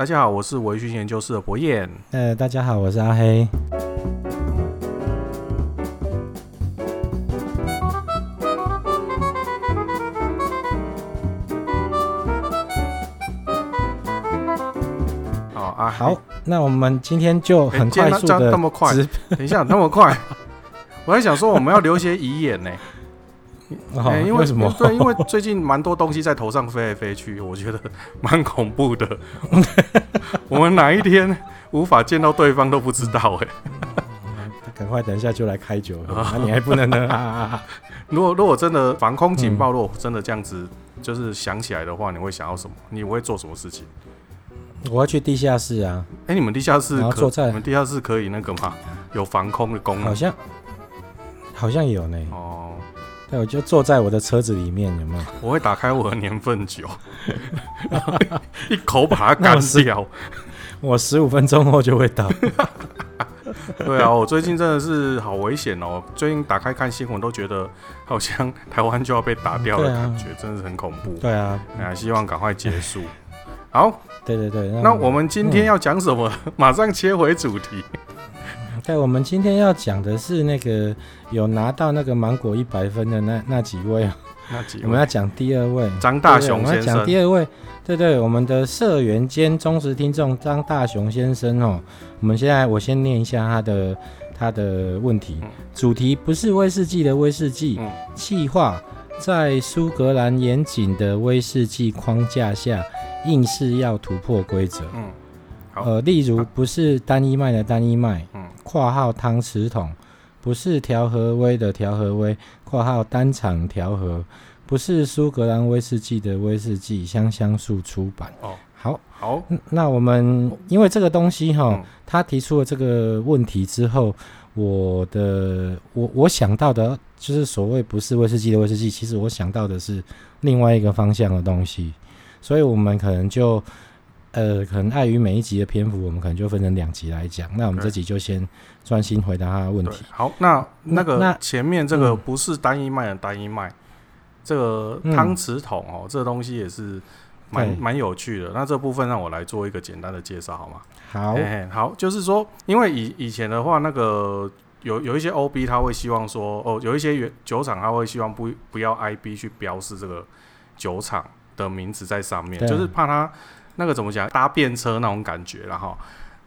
大家好，我是微醺研究室的博彦。呃，大家好，我是阿黑。好啊，好，那我们今天就很快速的、欸、那么快，等一下那么快，我还想说我们要留些遗言呢。哦欸、因为，为什么？对，因为最近蛮多东西在头上飞来飞去，我觉得 蛮恐怖的。我们哪一天无法见到对方都不知道哎、欸。赶快等一下就来开酒，那、啊、你还不能呢？如果如果真的防空警报，如果真的这样子就是响起来的话，你会想要什么？你会做什么事情？我要去地下室啊！哎、欸，你们地下室可你们地下室可以那个吗？有防空的功能？好像好像有呢。哦。对，我就坐在我的车子里面，有没有？我会打开我的年份酒，然 后一口把它干掉。我十五分钟后就会到。对啊，我最近真的是好危险哦！最近打开看新闻，都觉得好像台湾就要被打掉的感觉，真的是很恐怖。对啊，哎呀，希望赶快结束。好，对对对，那我们今天要讲什么？马上切回主题。对，我们今天要讲的是那个有拿到那个芒果一百分的那那几位啊，那几位？我们要讲第二位张大雄先生。我们要讲第二位，对对，我们的社员兼忠实听众张大雄先生哦。我们现在我先念一下他的他的问题，嗯、主题不是威士忌的威士忌，企划、嗯、在苏格兰严谨的威士忌框架下，硬是要突破规则。呃，例如不是单一麦的单一麦。嗯。括号汤匙桶，不是调和威的调和威。括号单厂调和，不是苏格兰威士忌的威士忌。香香树出版。哦，好，好。那我们因为这个东西哈，嗯、他提出了这个问题之后，我的我我想到的就是所谓不是威士忌的威士忌，其实我想到的是另外一个方向的东西，所以我们可能就。呃，可能碍于每一集的篇幅，我们可能就分成两集来讲。那我们这集就先专心回答他的问题。好，那那个那前面这个不是单一麦的单一麦，嗯、这个汤匙桶哦，嗯、这个东西也是蛮蛮有趣的。那这部分让我来做一个简单的介绍好吗？好嘿嘿，好，就是说，因为以以前的话，那个有有一些 OB 他会希望说，哦，有一些原酒厂他会希望不不要 IB 去标示这个酒厂的名字在上面，就是怕他。那个怎么讲？搭便车那种感觉了哈，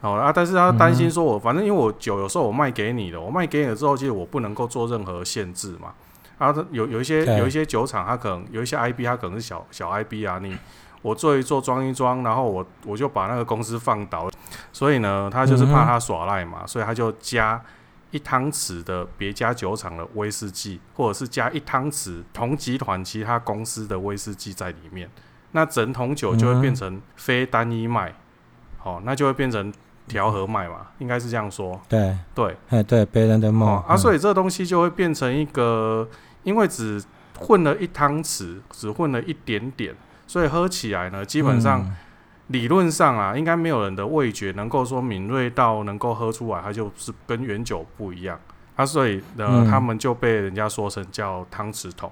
哦啊，但是他担心说我，我、嗯、反正因为我酒有时候我卖给你的，我卖给你了之后，其实我不能够做任何限制嘛。啊，有有一些有一些酒厂，他可能有一些 IB，他可能是小小 IB 啊，你我做一做装一装，然后我我就把那个公司放倒，所以呢，他就是怕他耍赖嘛，嗯、所以他就加一汤匙的别家酒厂的威士忌，或者是加一汤匙同集团其他公司的威士忌在里面。那整桶酒就会变成非单一麦，好、嗯。哦，那就会变成调和麦嘛，应该是这样说。对。对，哎对，别人的梦、哦、啊，所以这东西就会变成一个，因为只混了一汤匙，只混了一点点，所以喝起来呢，基本上、嗯、理论上啊，应该没有人的味觉能够说敏锐到能够喝出来，它就是跟原酒不一样。啊，所以呢，嗯、他们就被人家说成叫汤匙桶。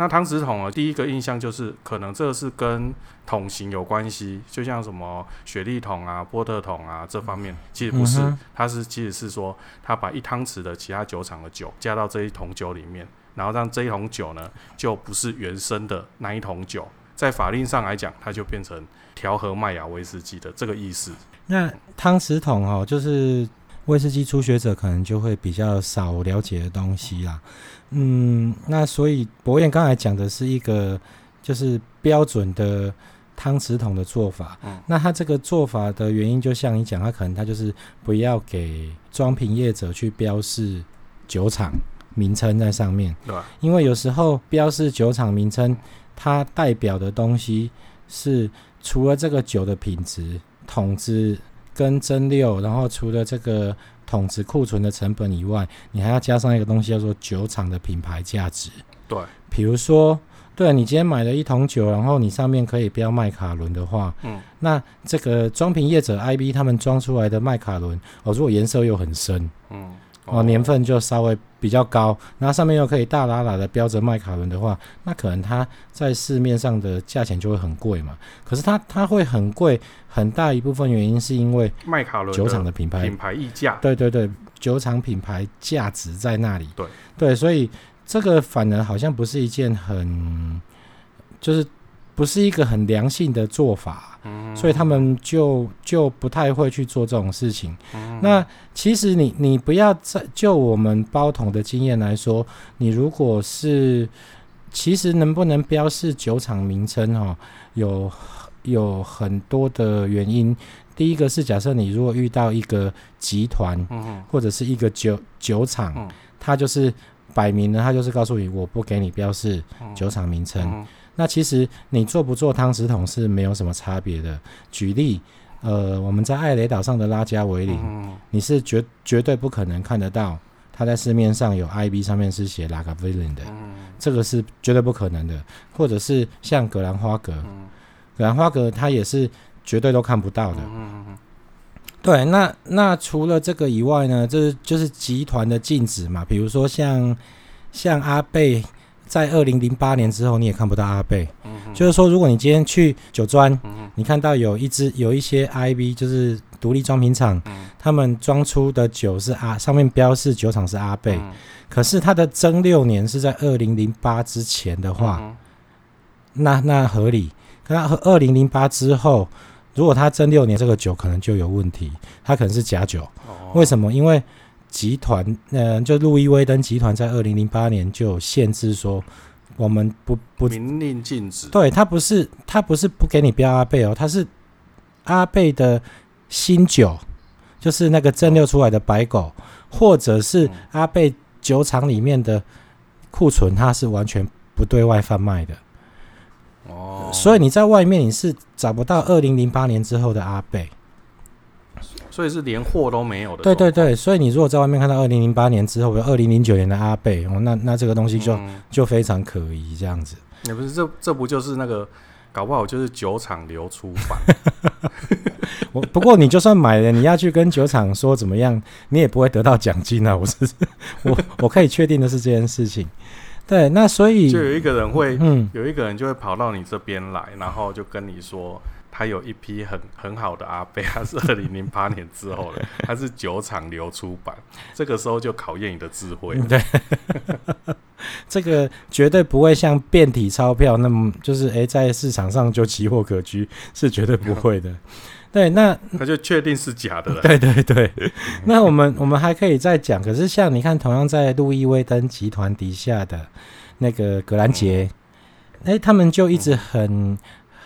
那汤匙桶啊，第一个印象就是可能这是跟桶型有关系，就像什么雪莉桶啊、波特桶啊这方面，其实不是，它是其实是说，他把一汤匙的其他酒厂的酒加到这一桶酒里面，然后让这一桶酒呢就不是原生的那一桶酒，在法令上来讲，它就变成调和麦芽威士忌的这个意思。那汤匙桶哦，就是威士忌初学者可能就会比较少了解的东西啦。嗯，那所以博彦刚才讲的是一个就是标准的汤匙桶的做法。嗯，那他这个做法的原因，就像你讲，他可能他就是不要给装瓶业者去标示酒厂名称在上面。对，因为有时候标示酒厂名称，它代表的东西是除了这个酒的品质、桶子跟蒸馏，然后除了这个。桶值库存的成本以外，你还要加上一个东西叫做酒厂的品牌价值。对，比如说，对，你今天买了一桶酒，然后你上面可以标麦卡伦的话，嗯，那这个装瓶业者 IB 他们装出来的麦卡伦，哦，如果颜色又很深，嗯，哦，年份就稍微比较高，然后上面又可以大喇喇的标着麦卡伦的话，那可能它在市面上的价钱就会很贵嘛。可是它它会很贵，很大一部分原因是因为麦卡伦酒厂的品牌品牌溢价，对对对，酒厂品牌价值在那里。对对，所以这个反而好像不是一件很，就是不是一个很良性的做法。嗯，所以他们就就不太会去做这种事情。嗯，那其实你你不要在就我们包桶的经验来说，你如果是其实能不能标示酒厂名称哦，有有很多的原因。第一个是假设你如果遇到一个集团，嗯，或者是一个酒酒厂，嗯，他就是摆明了，它就是告诉你我不给你标示酒厂名称。那其实你做不做汤匙桶是没有什么差别的。举例，呃，我们在艾雷岛上的拉加维林，嗯、你是绝绝对不可能看得到它在市面上有 IB 上面是写拉加维林的，嗯，这个是绝对不可能的。或者是像格兰花格，嗯、格兰花格它也是绝对都看不到的。嗯、对，那那除了这个以外呢，这、就是就是集团的禁止嘛，比如说像像阿贝。在二零零八年之后，你也看不到阿贝。嗯、就是说，如果你今天去酒庄，嗯、你看到有一支有一些 IB，就是独立装瓶厂，嗯、他们装出的酒是阿，上面标示酒厂是阿贝，嗯，可是它的蒸六年是在二零零八之前的话，嗯、那那合理。可那二零零八之后，如果它蒸六年这个酒可能就有问题，它可能是假酒。哦、为什么？因为集团，呃，就路易威登集团在二零零八年就有限制说，我们不不明令禁止。对，他不是他不是不给你标阿贝哦，他是阿贝的新酒，就是那个蒸馏出来的白狗，或者是阿贝酒厂里面的库存，它是完全不对外贩卖的。哦，所以你在外面你是找不到二零零八年之后的阿贝。所以是连货都没有的。对对对，所以你如果在外面看到二零零八年之后的二零零九年的阿贝，哦，那那这个东西就、嗯、就非常可疑，这样子。也不是，这这不就是那个，搞不好就是酒厂流出版。我不过你就算买了，你要去跟酒厂说怎么样，你也不会得到奖金啊！我是 我我可以确定的是这件事情。对，那所以就有一个人会，嗯，有一个人就会跑到你这边来，然后就跟你说。他有一批很很好的阿贝，他是二零零八年之后的，他是酒厂流出版，这个时候就考验你的智慧。对，这个绝对不会像变体钞票那么，就是哎、欸，在市场上就奇货可居，是绝对不会的。对，那他就确定是假的了。对对对，那我们我们还可以再讲，可是像你看，同样在路易威登集团底下的那个格兰杰，哎、嗯欸，他们就一直很。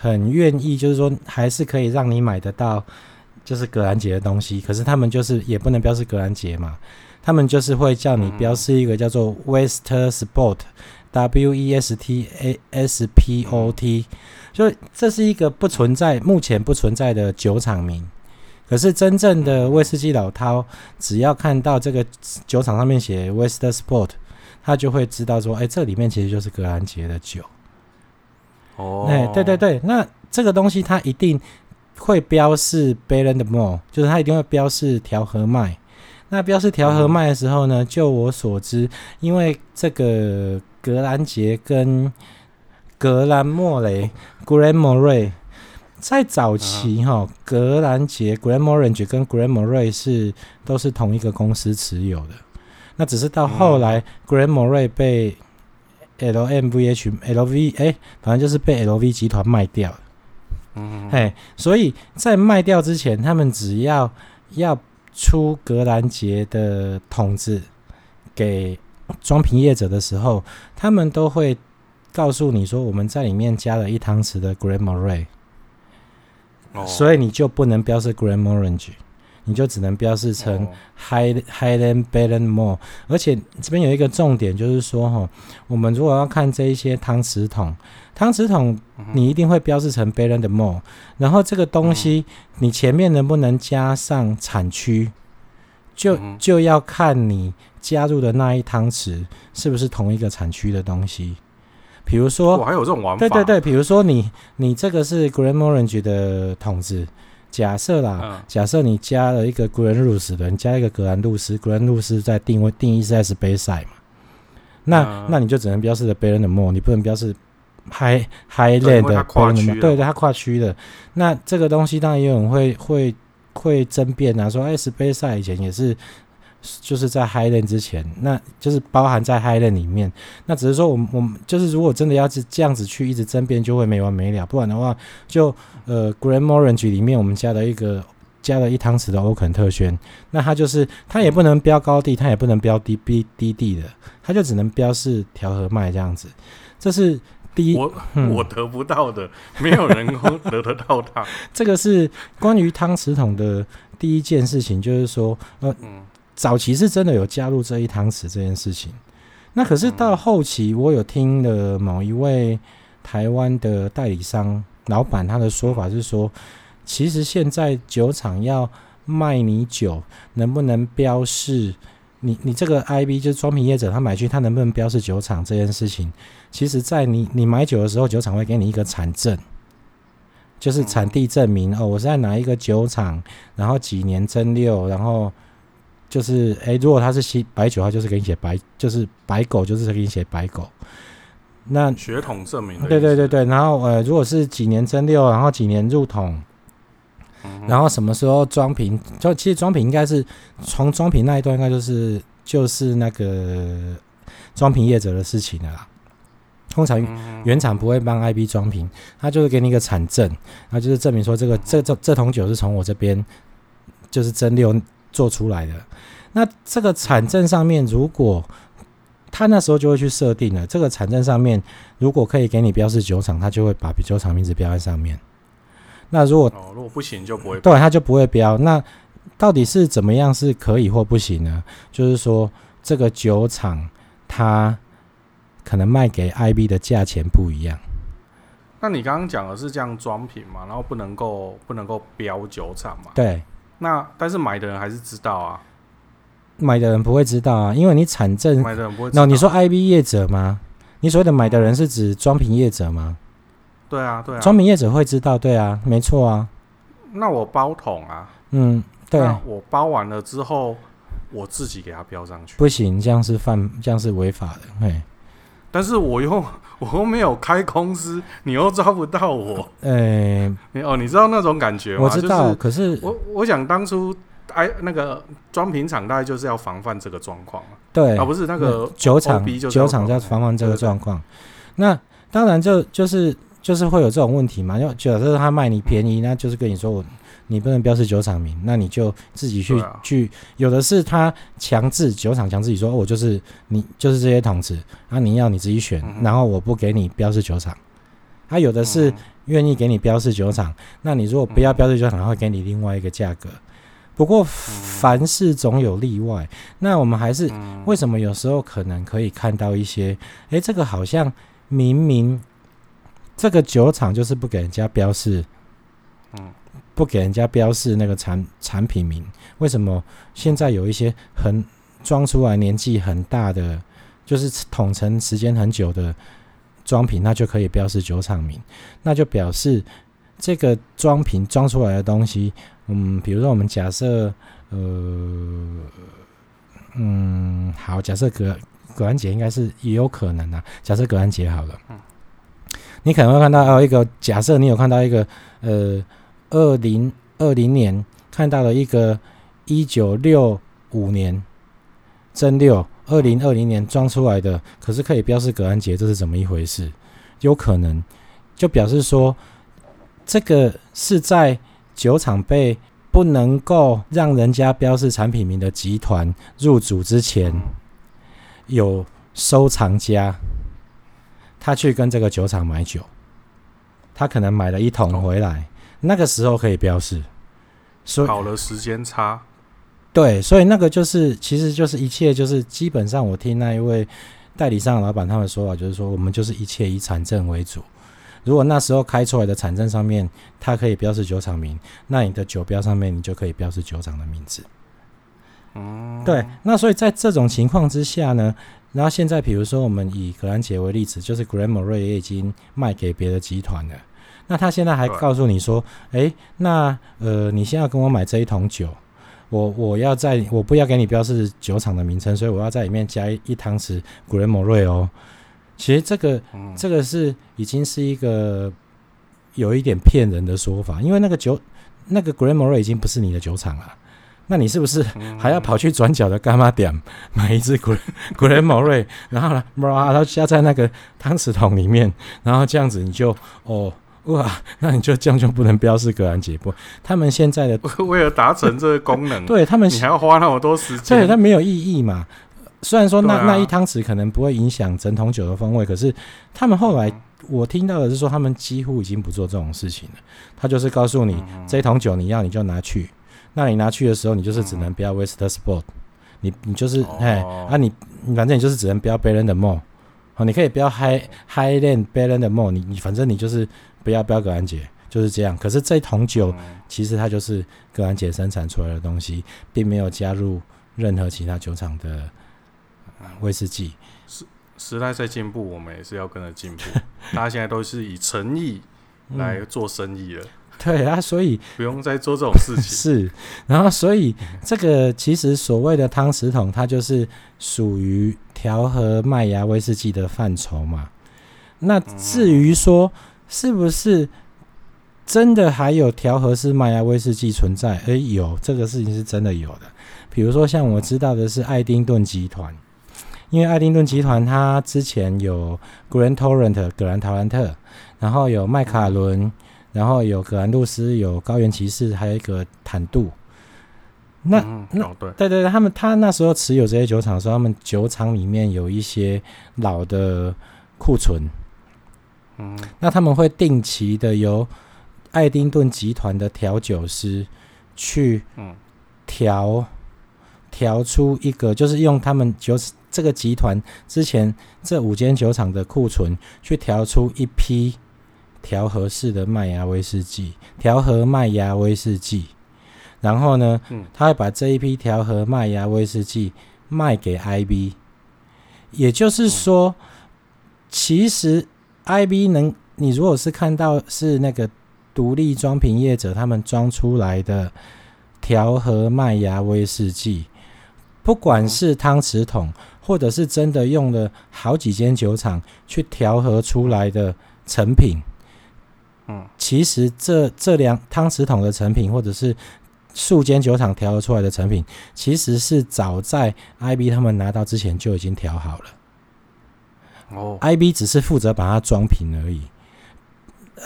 很愿意，就是说还是可以让你买得到，就是格兰杰的东西。可是他们就是也不能标示格兰杰嘛，他们就是会叫你标示一个叫做 Wester Sport，W E S T A S P O T，所以这是一个不存在、目前不存在的酒厂名。可是真正的威士忌老饕，只要看到这个酒厂上面写 West Sport，他就会知道说，哎，这里面其实就是格兰杰的酒。哦，哎，对对对，那这个东西它一定会标示 Ballant Moor，就是它一定会标示调和麦。那标示调和麦的时候呢，嗯、就我所知，因为这个格兰杰跟格兰莫雷 （Glenmorangie） 在早期哈，格兰杰 （Gran Morange） 跟 Glenmorangie 是都是同一个公司持有的。那只是到后来 Glenmorangie 被 L V 哎，反正就是被 L V 集团卖掉了。嗯，嘿，所以在卖掉之前，他们只要要出格兰杰的桶子给装瓶业者的时候，他们都会告诉你说，我们在里面加了一汤匙的哦，所以你就不能标示 Glenmorangie。你就只能标示成 High Highland Ballant Moor，而且这边有一个重点，就是说哈，我们如果要看这一些汤匙桶，汤匙桶你一定会标示成 Ballant Moor，然后这个东西你前面能不能加上产区，就就要看你加入的那一汤匙是不是同一个产区的东西。比如说，我还有这种玩法，对对对，比如说你你这个是 Glenmorangie 的桶子。假设啦，嗯、假设你加了一个 Glenrothes 的，你加一个格兰路斯，格兰路斯在定位定义是 Speyside 嘛？那、嗯、那你就只能标示的 Ballands Mall，你不能标示 High Highland 的 Ballands Mall，对对，它跨区的。那这个东西当然也有人会会会争辩啊，说哎，Speyside 以前也是。就是在 Highland 之前，那就是包含在 Highland 里面。那只是说，我们我们就是如果真的要是这样子去一直争辩，就会没完没了。不然的话，就呃 Glenmorangie 里面我们加了一个加了一汤匙的欧肯特轩，那它就是它也不能标高地，它也不能标低低低地的，它就只能标是调和麦这样子。这是第一，我、嗯、我得不到的，没有人能得得到它。这个是关于汤匙桶的第一件事情，就是说呃嗯。早期是真的有加入这一汤匙这件事情，那可是到后期，我有听了某一位台湾的代理商老板他的说法是说，其实现在酒厂要卖你酒，能不能标示你你这个 IB 就是装瓶业者他买去他能不能标示酒厂这件事情，其实在你你买酒的时候，酒厂会给你一个产证，就是产地证明哦，我是在哪一个酒厂，然后几年蒸馏，然后。就是，诶、欸，如果他是西白酒，他就是给你写白，就是白狗，就是给你写白狗。那血统证明。对对对对，然后呃，如果是几年蒸馏，然后几年入桶，嗯、然后什么时候装瓶，就其实装瓶应该是从装瓶那一段，应该就是就是那个装瓶业者的事情了啦。通常原厂不会帮 IB 装瓶，他就是给你一个产证，他就是证明说这个这这这桶酒是从我这边就是蒸馏。做出来的，那这个产证上面，如果他那时候就会去设定了，这个产证上面如果可以给你标示酒厂，他就会把酒厂名字标在上面。那如果哦，如果不行就不会，对，他就不会标。那到底是怎么样是可以或不行呢？就是说，这个酒厂它可能卖给 IB 的价钱不一样。那你刚刚讲的是这样装瓶嘛？然后不能够不能够标酒厂嘛？对。那但是买的人还是知道啊，买的人不会知道啊，因为你产证买的人不会知道。那你说 IB 业者吗？你所谓的买的人是指装瓶业者吗？对啊，对啊，装瓶业者会知道，对啊，没错啊。那我包桶啊，嗯，对啊，我包完了之后，我自己给他标上去，不行，这样是犯，这样是违法的，嘿。但是我又我又没有开公司，你又抓不到我。哎、哦，你知道那种感觉吗？我知道，是可是我我想当初哎，那个装瓶厂大概就是要防范这个状况对，啊，不是那个酒厂，酒厂要防范这个状况。那当然就就是就是会有这种问题嘛。就假设他卖你便宜，那就是跟你说我。你不能标示酒厂名，那你就自己去、啊、去。有的是他强制酒厂强制你说，我就是你就是这些桶子，那你要你自己选，嗯、然后我不给你标示酒厂。他有的是愿意给你标示酒厂，嗯、那你如果不要标示酒厂，他会给你另外一个价格。不过凡事总有例外，那我们还是为什么有时候可能可以看到一些，诶，这个好像明明这个酒厂就是不给人家标示，嗯。不给人家标示那个产产品名，为什么现在有一些很装出来年纪很大的，就是统称时间很久的装瓶，那就可以标示酒厂名？那就表示这个装瓶装出来的东西，嗯，比如说我们假设，呃，嗯，好，假设葛葛兰杰应该是也有可能啊，假设葛兰杰好了，你可能会看到哦，一个假设你有看到一个呃。二零二零年看到了一个一九六五年真六，二零二零年装出来的，可是可以标示葛兰杰，这是怎么一回事？有可能就表示说，这个是在酒厂被不能够让人家标示产品名的集团入主之前，有收藏家，他去跟这个酒厂买酒，他可能买了一桶回来。那个时候可以标示，所以好了时间差，对，所以那个就是，其实就是一切就是基本上，我听那一位代理商的老板他们说法，就是说我们就是一切以产证为主。如果那时候开出来的产证上面它可以标示酒厂名，那你的酒标上面你就可以标示酒厂的名字。嗯，对，那所以在这种情况之下呢，然后现在比如说我们以格兰杰为例子，就是 Glenmorangie 也已经卖给别的集团了。那他现在还告诉你说，哎、欸，那呃，你现在要跟我买这一桶酒，我我要在我不要给你标示酒厂的名称，所以我要在里面加一一汤匙古雷莫瑞哦。其实这个、嗯、这个是已经是一个有一点骗人的说法，因为那个酒那个古雷莫瑞已经不是你的酒厂了。那你是不是还要跑去转角的干妈点 买一只古古雷毛瑞，然后呢，然后加在那个汤匙桶里面，然后这样子你就哦哇，那你就这样就不能标示格兰杰不？他们现在的为了达成这个功能，对他们你还要花那么多时间，对，它没有意义嘛。虽然说那、啊、那一汤匙可能不会影响整桶酒的风味，可是他们后来我听到的是说，他们几乎已经不做这种事情了。他就是告诉你，这一桶酒你要你就拿去。那你拿去的时候，你就是只能标 West Sport，你你就是哎、哦，啊你反正你就是只能标 Ballands de More，好，你可以标 High Highland Ballands de Monts，你你反正你就是不要标格兰杰，就是这样。可是这桶酒、嗯、其实它就是格兰杰生产出来的东西，并没有加入任何其他酒厂的威士忌。时时代在进步，我们也是要跟着进步。大家现在都是以诚意来 做生意了。嗯 对啊，所以不用再做这种事情。是，然后所以这个其实所谓的汤匙桶，它就是属于调和麦芽威士忌的范畴嘛。那至于说是不是真的还有调和式麦芽威士忌存在？诶，有这个事情是真的有的。比如说像我知道的是爱丁顿集团，因为爱丁顿集团它之前有 Grand Torrent 格兰陶兰特，然后有麦卡伦。然后有葛兰杜斯，有高原骑士，还有一个坦度。那、嗯、那、哦、对对对，他们他那时候持有这些酒厂的时候，他们酒厂里面有一些老的库存。嗯，那他们会定期的由爱丁顿集团的调酒师去调调出一个，就是用他们酒这个集团之前这五间酒厂的库存去调出一批。调和式的麦芽威士忌，调和麦芽威士忌，然后呢，嗯，他会把这一批调和麦芽威士忌卖给 IB，也就是说，其实 IB 能，你如果是看到是那个独立装瓶业者他们装出来的调和麦芽威士忌，不管是汤匙桶，或者是真的用了好几间酒厂去调和出来的成品。嗯，其实这这两汤匙桶的成品，或者是数间酒厂调和出来的成品，其实是早在 IB 他们拿到之前就已经调好了。哦，IB 只是负责把它装瓶而已。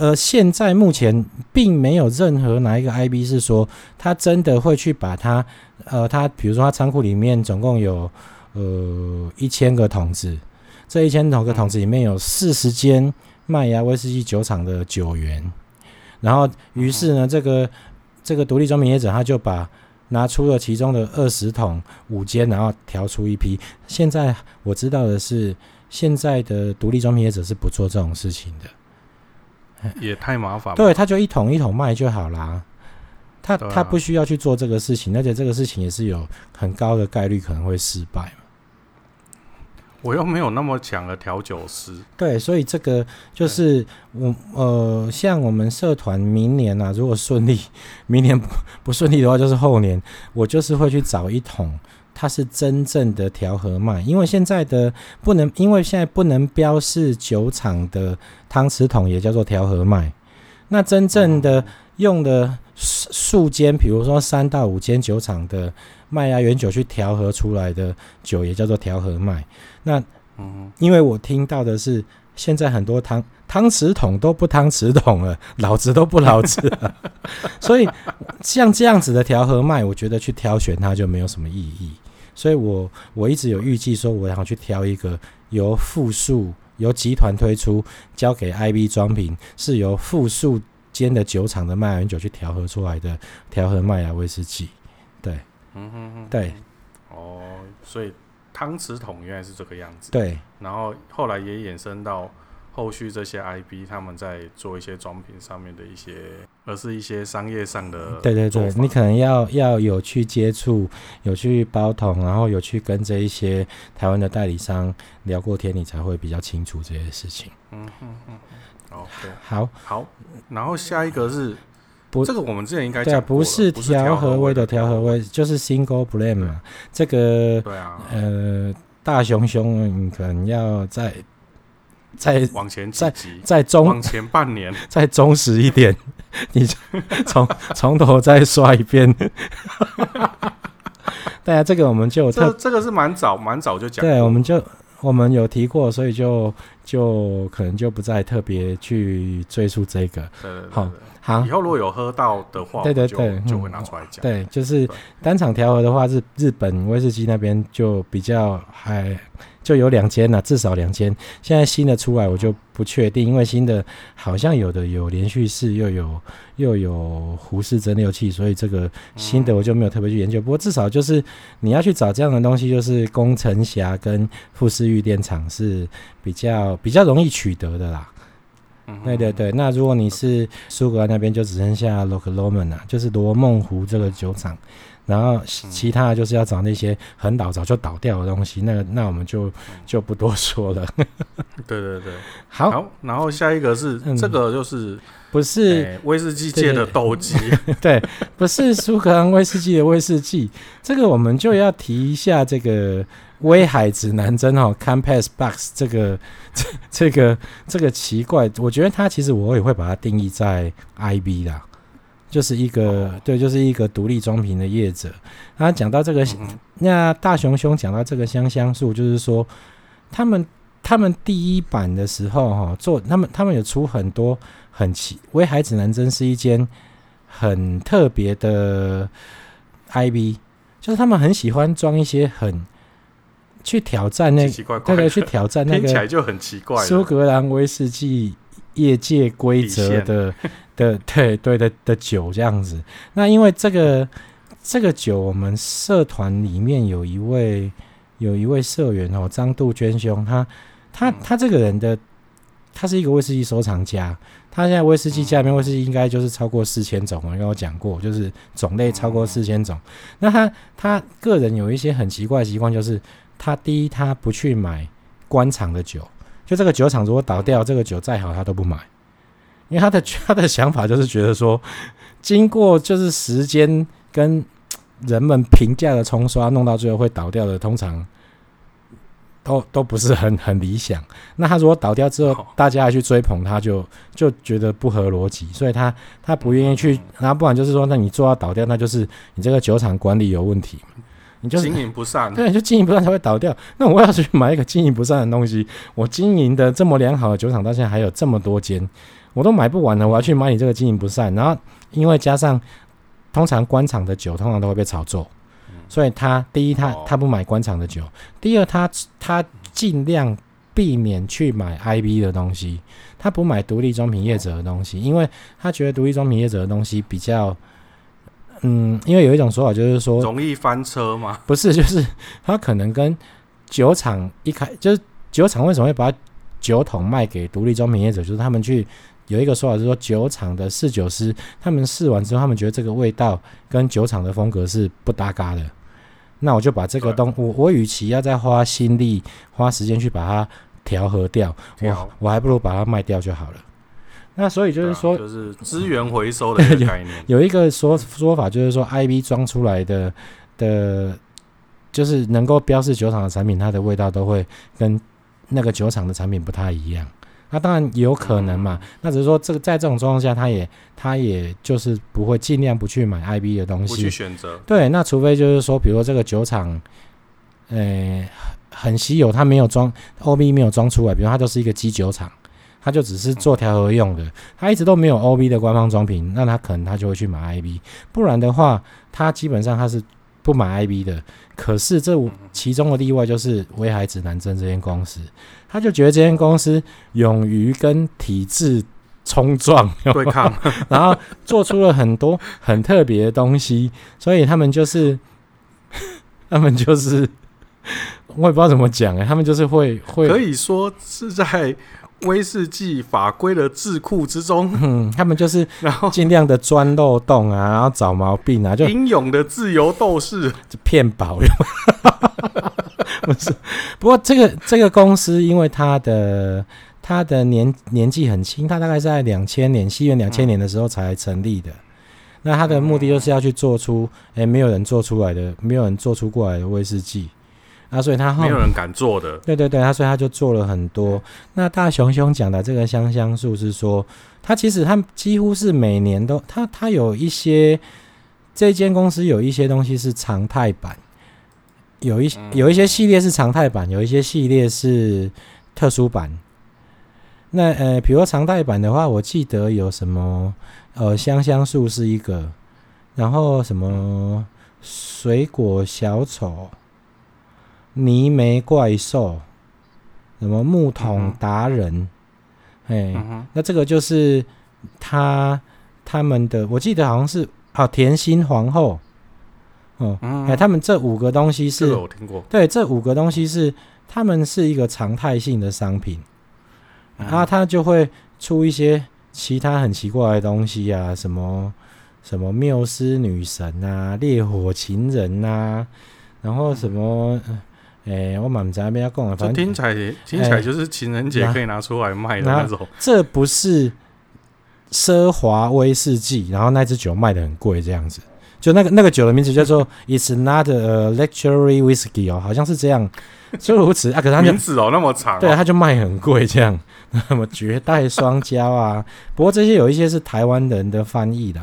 呃，现在目前并没有任何哪一个 IB 是说他真的会去把它，呃，他比如说他仓库里面总共有呃一千个桶子，这一千桶个桶子里面有四十间。麦芽威士忌酒厂的酒源，然后于是呢，这个这个独立装瓶业者他就把拿出了其中的二十桶五间，然后调出一批。现在我知道的是，现在的独立装瓶业者是不做这种事情的，也太麻烦了。对，他就一桶一桶卖就好啦，他他不需要去做这个事情，而且这个事情也是有很高的概率可能会失败。我又没有那么强的调酒师，对，所以这个就是我呃，像我们社团明年啊，如果顺利，明年不不顺利的话，就是后年，我就是会去找一桶，它是真正的调和麦，因为现在的不能，因为现在不能标示酒厂的汤匙桶也叫做调和麦，那真正的用的数间，比如说三到五间酒厂的麦芽原酒去调和出来的酒也叫做调和麦。那，嗯，因为我听到的是，现在很多汤汤匙桶都不汤匙桶了，老子都不老子了，所以像这样子的调和麦，我觉得去挑选它就没有什么意义。所以我我一直有预计说，我想去挑一个由复数由集团推出，交给 IB 装瓶，是由复数间的酒厂的麦芽原酒去调和出来的调和麦芽威士忌。对，嗯哼哼，对，哦，所以。汤匙桶原来是这个样子，对。然后后来也衍生到后续这些 IB 他们在做一些装品上面的一些，而是一些商业上的。对对对，你可能要要有去接触，有去包桶，然后有去跟这一些台湾的代理商聊过天，你才会比较清楚这些事情。嗯嗯嗯。OK，好，好，然后下一个是不，这个我们之前应该对啊，不是调和威的调和威，就是 single blame 嘛。这个对啊，呃，大熊熊你可能要再再往前再再忠往前半年 再忠实一点，你从从头再刷一遍。对啊，这个我们就这这个是蛮早蛮早就讲，对，我们就。我们有提过，所以就就可能就不再特别去追溯这个。对对对，好，好，以后如果有喝到的话，对对对，就会拿出来讲。对，就是单场调和的话，日日本威士忌那边就比较还。就有两间了，至少两间。现在新的出来，我就不确定，因为新的好像有的有连续式，又有又有胡式蒸馏器，所以这个新的我就没有特别去研究。不过至少就是你要去找这样的东西，就是宫城峡跟富士玉电厂是比较比较容易取得的啦。对对对，那如果你是苏格兰那边，就只剩下 Loch Lomond 啊，就是罗梦湖这个酒厂。然后其他的就是要找那些很老早就倒掉的东西，那那我们就就不多说了。对对对，好，好。然后下一个是、嗯、这个就是不是、欸、威士忌界的斗鸡？对，不是苏格兰威士忌的威士忌。这个我们就要提一下这个威海指南针哦，Compass Box 这个这这个这个奇怪，我觉得它其实我也会把它定义在 IB 啦。就是一个对，就是一个独立装瓶的业者。他讲到这个，那大熊兄讲到这个香香树，就是说他们他们第一版的时候哈，做他们他们有出很多很奇。威海指南针是一间很特别的 IB，就是他们很喜欢装一些很去挑战那对对，去挑战那个听起来就很奇怪苏格兰威士忌业界规则的。的对对的的酒这样子，那因为这个这个酒，我们社团里面有一位有一位社员哦，张杜鹃兄，他他他这个人的他是一个威士忌收藏家，他现在威士忌家里面威士忌应该就是超过四千种，我跟我讲过，就是种类超过四千种。那他他个人有一些很奇怪的习惯，就是他第一他不去买官场的酒，就这个酒厂如果倒掉，这个酒再好他都不买。因为他的他的想法就是觉得说，经过就是时间跟人们评价的冲刷，弄到最后会倒掉的，通常都都不是很很理想。那他如果倒掉之后，大家还去追捧他，就就觉得不合逻辑，所以他他不愿意去。那不然就是说，那你做到倒掉，那就是你这个酒厂管理有问题，你就经营不善。对，就经营不善才会倒掉。那我要去买一个经营不善的东西，我经营的这么良好的酒厂，到现在还有这么多间。我都买不完了，我要去买你这个经营不善，然后因为加上通常官场的酒通常都会被炒作，所以他第一他他不买官场的酒，第二他他尽量避免去买 IB 的东西，他不买独立装瓶业者的东西，因为他觉得独立装瓶业者的东西比较，嗯，因为有一种说法就是说容易翻车嘛？不是，就是他可能跟酒厂一开就是酒厂为什么会把酒桶卖给独立装瓶业者，就是他们去。有一个说法是说，酒厂的试酒师他们试完之后，他们觉得这个味道跟酒厂的风格是不搭嘎的。那我就把这个东，我我与其要再花心力、花时间去把它调和掉，我我还不如把它卖掉就好了。那所以就是说，啊、就是资源回收的概念。有，有一个说说法就是说，IB 装出来的的，就是能够标示酒厂的产品，它的味道都会跟那个酒厂的产品不太一样。那当然有可能嘛，那只是说这个在这种状况下，他也他也就是不会尽量不去买 IB 的东西，不去选择。对，那除非就是说，比如说这个酒厂，呃，很稀有，他没有装 OB 没有装出来，比如它就是一个基酒厂，他就只是做调和用的，他一直都没有 OB 的官方装瓶，那他可能他就会去买 IB，不然的话，他基本上他是不买 IB 的。可是这其中的例外就是威海指南针这间公司。他就觉得这间公司勇于跟体制冲撞对抗，然后做出了很多 很特别的东西，所以他们就是，他们就是，我也不知道怎么讲哎，他们就是会会可以说是在威士忌法规的智库之中，嗯，他们就是然后尽量的钻漏洞啊，然后找毛病啊，就英勇的自由斗士，就骗保 不是，不过这个这个公司，因为它的它的年年纪很轻，它大概是在两千年，西元两千年的时候才成立的。嗯、那它的目的就是要去做出，诶、欸，没有人做出来的，没有人做出过来的威士忌。啊，所以他没有人敢做的。对对对，他所以他就做了很多。那大熊兄讲的这个香香树是说，他其实他几乎是每年都，他他有一些这间公司有一些东西是常态版，有一有一些系列是常态版，有一些系列是特殊版。那呃，比如说常态版的话，我记得有什么呃香香树是一个，然后什么水果小丑。泥煤怪兽，什么木桶达人，哎、嗯嗯，那这个就是他他们的，我记得好像是好甜心皇后，哦，哎、嗯，他们这五个东西是，这个、我听过，对，这五个东西是他们是一个常态性的商品，嗯、啊，他就会出一些其他很奇怪的东西啊，什么什么缪斯女神啊，烈火情人啊，然后什么。嗯哎、欸，我蛮在那边要讲，反正听起来听起来就是情人节可以拿出来卖的那种。欸、这不是奢华威士忌，然后那支酒卖的很贵，这样子。就那个那个酒的名字叫做 “It's not a luxury whiskey” 哦，好像是这样。就如此啊，可是它名字哦那么长、哦，对，它就卖很贵这样。那么绝代双骄啊，不过这些有一些是台湾人的翻译的。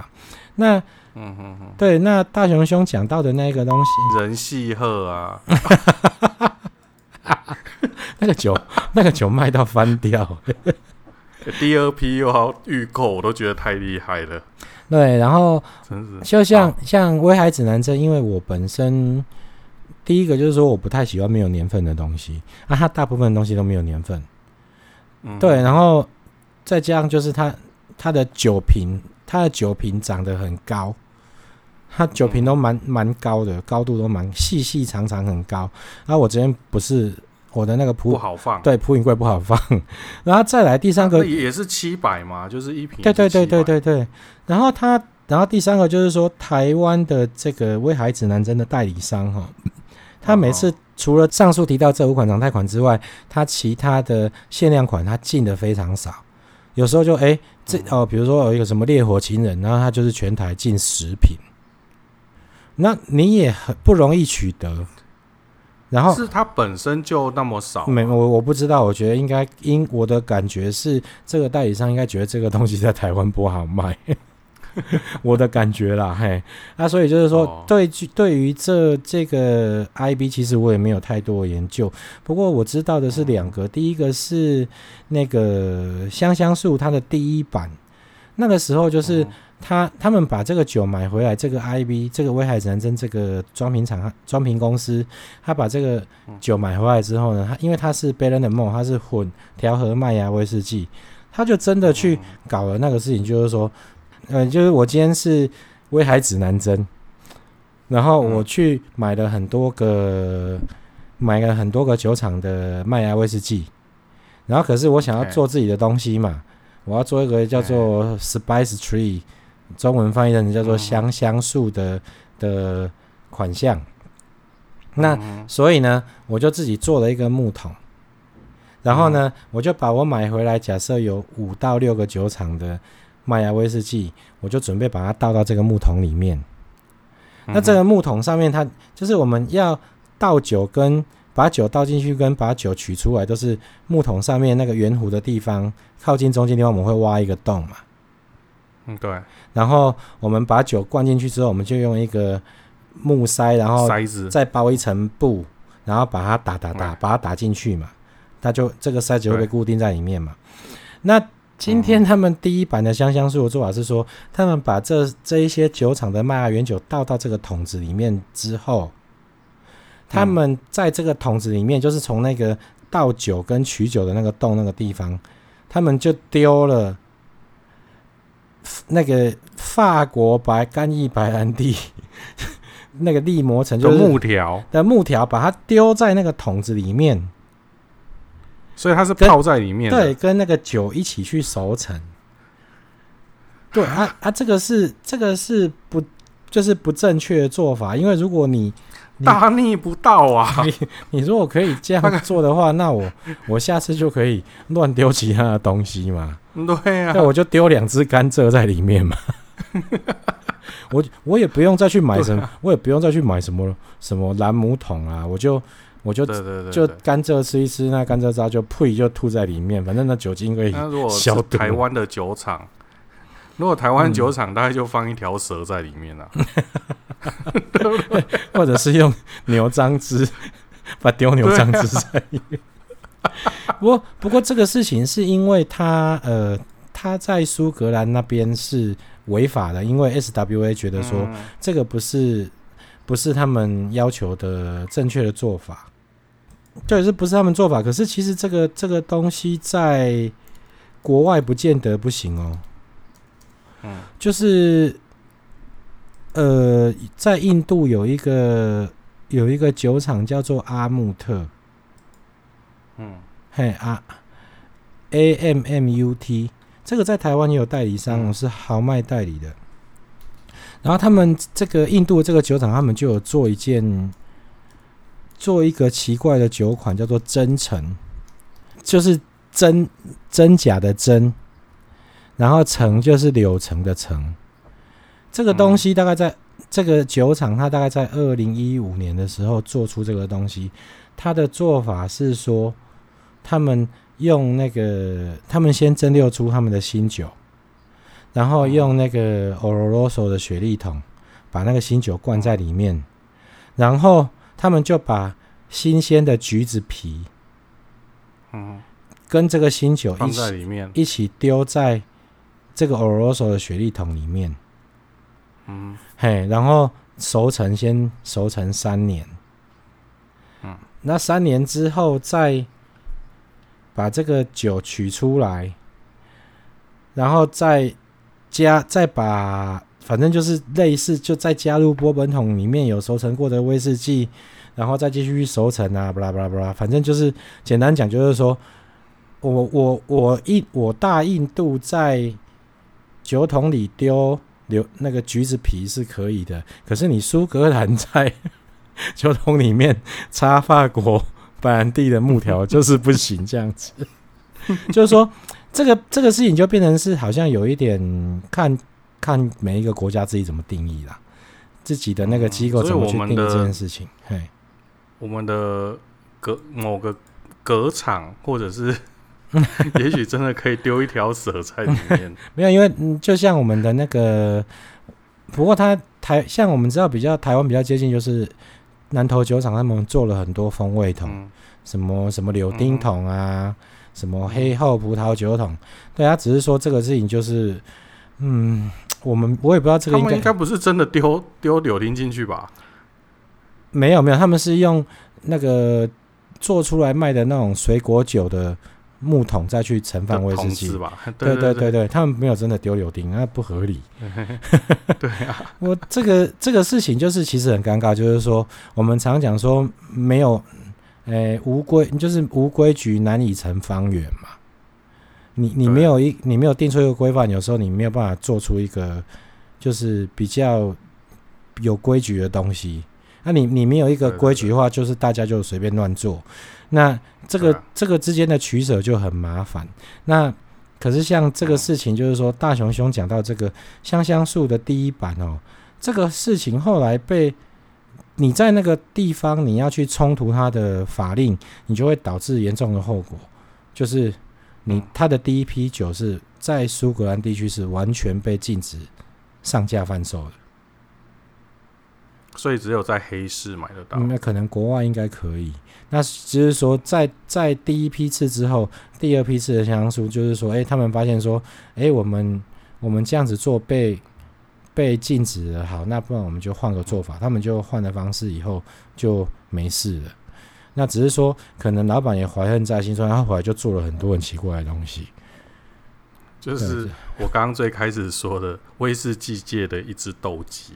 那嗯哼哼，对，那大熊兄讲到的那个东西，人戏鹤啊，那个酒，那个酒卖到翻掉，第二批又要预购，我都觉得太厉害了。对，然后就像像威海指南针，因为我本身第一个就是说我不太喜欢没有年份的东西，啊，它大部分东西都没有年份，嗯，对，然后再加上就是它它的酒瓶，它的酒瓶长得很高。它酒瓶都蛮蛮高的，高度都蛮细细长长很高。然后我这边不是我的那个普不好放，对，普影柜不好放。然后再来第三个也是七百嘛，就是一瓶。对对对对对对。然后它，然后第三个就是说，台湾的这个威海指南针的代理商哈，他每次除了上述提到这五款常态款之外，他其他的限量款他进的非常少。有时候就哎这哦，比如说有一个什么烈火情人，然后他就是全台进十瓶。那你也很不容易取得，然后是它本身就那么少？没，我我不知道，我觉得应该因我的感觉是，这个代理商应该觉得这个东西在台湾不好卖，我的感觉啦，嘿，那、啊、所以就是说，哦、对，对于这这个 IB，其实我也没有太多研究，不过我知道的是两个，第一个是那个香香树它的第一版，那个时候就是。哦他他们把这个酒买回来，这个 IB 这个威海指南针这个装瓶厂装瓶公司，他把这个酒买回来之后呢，他因为他是 Balance and More，它是混调和麦芽威士忌，他就真的去搞了那个事情，就是说，呃，就是我今天是威海指南针，然后我去买了很多个买了很多个酒厂的麦芽威士忌，然后可是我想要做自己的东西嘛，我要做一个叫做 Spice Tree。中文翻译成叫做香香树的的款项，那所以呢，我就自己做了一个木桶，然后呢，我就把我买回来，假设有五到六个酒厂的麦芽威士忌，我就准备把它倒到这个木桶里面。那这个木桶上面，它就是我们要倒酒跟把酒倒进去跟把酒取出来，都是木桶上面那个圆弧的地方，靠近中间地方，我们会挖一个洞嘛。嗯，对。然后我们把酒灌进去之后，我们就用一个木塞，然后塞子再包一层布，然后把它打打打，把它打进去嘛。它就这个塞子会被固定在里面嘛。那今天他们第一版的香香树的做法是说，他们把这这一些酒厂的麦芽原酒倒到这个桶子里面之后，他们在这个桶子里面，就是从那个倒酒跟取酒的那个洞那个地方，他们就丢了。那个法国白干邑白兰地，那个力磨成就是木条。的木条，把它丢在那个桶子里面，所以它是泡在里面，对，跟那个酒一起去熟成。对啊啊，这个是这个是不就是不正确的做法，因为如果你大逆不道啊！你你如果可以这样做的话，那我我下次就可以乱丢其他的东西嘛。对啊，那我就丢两只甘蔗在里面嘛。我我也不用再去买什么，啊、我也不用再去买什么什么蓝姆桶啊，我就我就就甘蔗吃一吃，那甘蔗渣就呸就吐在里面，反正那酒精可以消毒。台湾的酒厂，如果台湾酒厂大概就放一条蛇在里面啊，对 或者是用牛樟汁把丢牛樟汁在里面。不过不过这个事情是因为他呃他在苏格兰那边是。违法的，因为 SWA 觉得说这个不是不是他们要求的正确的做法，对，是不是他们做法？可是其实这个这个东西在国外不见得不行哦。嗯，就是呃，在印度有一个有一个酒厂叫做阿木特，嗯，嘿啊，A M M U T。这个在台湾也有代理商，是豪迈代理的。然后他们这个印度这个酒厂，他们就有做一件，做一个奇怪的酒款，叫做真诚，就是真真假的真，然后橙就是柳橙的橙。这个东西大概在这个酒厂，它大概在二零一五年的时候做出这个东西。它的做法是说，他们。用那个，他们先蒸馏出他们的新酒，然后用那个 Oloroso 的雪莉桶把那个新酒灌在里面，然后他们就把新鲜的橘子皮，嗯，跟这个新酒一起一起丢在这个 Oloroso 的雪莉桶里面，嗯，嘿，然后熟成先熟成三年，嗯，那三年之后再。把这个酒取出来，然后再加，再把，反正就是类似，就再加入波本桶里面有熟成过的威士忌，然后再继续熟成啊，巴拉巴拉巴拉，反正就是简单讲，就是说我我我印我大印度在酒桶里丢留那个橘子皮是可以的，可是你苏格兰在 酒桶里面插法国。本地的木条 就是不行，这样子，就是说，这个这个事情就变成是好像有一点看看每一个国家自己怎么定义啦，自己的那个机构怎么去定义这件事情。嘿，我们的隔某个隔场，或者是 也许真的可以丢一条蛇在里面。没有，因为就像我们的那个，不过他台像我们知道比较台湾比较接近就是。南投酒厂他们做了很多风味桶，嗯、什么什么柳丁桶啊，嗯、什么黑后葡萄酒桶，对啊，只是说这个事情就是，嗯，我们我也不知道这个应该应该不是真的丢丢柳丁进去吧？没有没有，他们是用那个做出来卖的那种水果酒的。木桶再去盛放威士忌，对对对对，对，他们没有真的丢柳丁，那不合理。对啊，我这个这个事情就是其实很尴尬，就是说我们常讲说没有，诶、欸，无规就是无规矩难以成方圆嘛。你你没有一你没有定出一个规范，有时候你没有办法做出一个就是比较有规矩的东西。那你你没有一个规矩的话，就是大家就随便乱做。那这个这个之间的取舍就很麻烦。那可是像这个事情，就是说大熊兄讲到这个香香树的第一版哦，这个事情后来被你在那个地方你要去冲突他的法令，你就会导致严重的后果，就是你他的第一批酒是在苏格兰地区是完全被禁止上架贩售的。所以只有在黑市买得到。那可能国外应该可以。那只是说在，在在第一批次之后，第二批次的香酥，就是说，哎、欸，他们发现说，哎、欸，我们我们这样子做被被禁止了，好，那不然我们就换个做法。他们就换了方式，以后就没事了。那只是说，可能老板也怀恨在心，所以他后来就做了很多很奇怪的东西。就是我刚刚最开始说的威士忌界的一只斗鸡。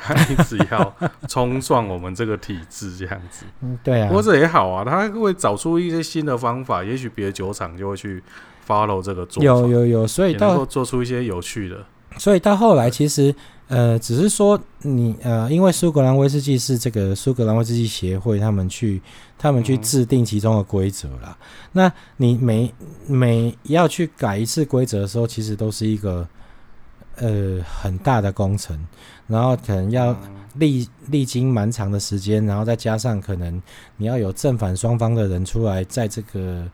他 一直要冲撞我们这个体制，这样子。嗯，对啊。不过这也好啊，他会找出一些新的方法，也许别的酒厂就会去 follow 这个做法。有有有，所以到能够做出一些有趣的。所以到后来，其实呃，只是说你呃，因为苏格兰威士忌是这个苏格兰威士忌协会他们去他们去制定其中的规则啦。嗯、那你每每要去改一次规则的时候，其实都是一个呃很大的工程，然后可能要历历经蛮长的时间，然后再加上可能你要有正反双方的人出来在这个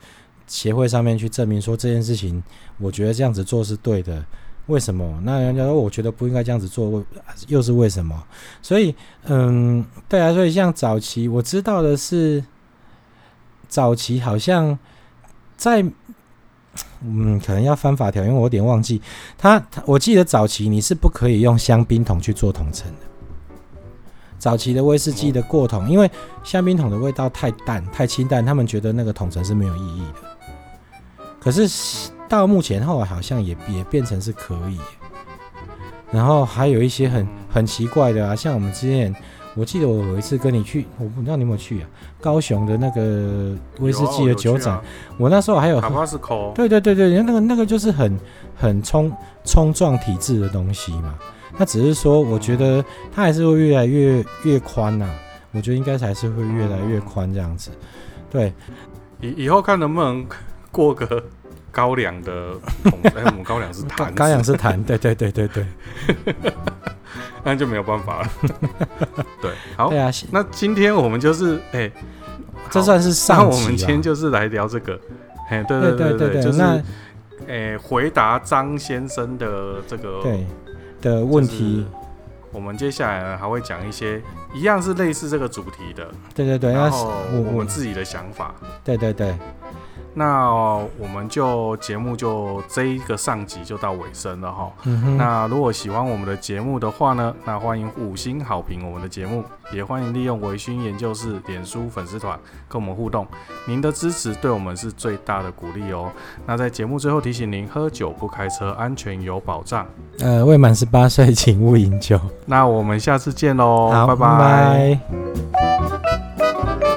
协会上面去证明说这件事情，我觉得这样子做是对的。为什么？那人家说我觉得不应该这样子做，又是为什么？所以，嗯，对啊，所以像早期我知道的是，早期好像在，嗯，可能要翻法条，因为我有点忘记。他，我记得早期你是不可以用香槟桶去做桶陈的。早期的威士忌的过桶，因为香槟桶的味道太淡、太清淡，他们觉得那个桶陈是没有意义的。可是。到目前后来好像也也变成是可以，然后还有一些很很奇怪的啊，像我们之前，我记得我有一次跟你去，我不知道你有没有去啊，高雄的那个威士忌的酒展，啊我，那时候还有，对对对对，那个那个就是很很冲冲撞体质的东西嘛，那只是说我觉得它还是会越来越越宽呐，我觉得应该还是会越来越宽这样子，对，以以后看能不能过个。高粱的，哎、欸，我们高粱是 坛，高粱是坛，对对对对对，那就没有办法了。对，好，对啊，那今天我们就是，哎、欸，这算是上集，我们今天就是来聊这个，哎，对对对对对，就是，哎、欸，回答张先生的这个对的问题。我们接下来呢还会讲一些一样是类似这个主题的，对对对，然后我们自己的想法，对对对。那我们就节目就这一个上集就到尾声了哈。嗯。那如果喜欢我们的节目的话呢，那欢迎五星好评我们的节目，也欢迎利用微醺研究室脸书粉丝团跟我们互动。您的支持对我们是最大的鼓励哦。那在节目最后提醒您，喝酒不开车，安全有保障。呃，未满十八岁请勿饮酒。那我们下次见喽，好，拜拜。拜拜。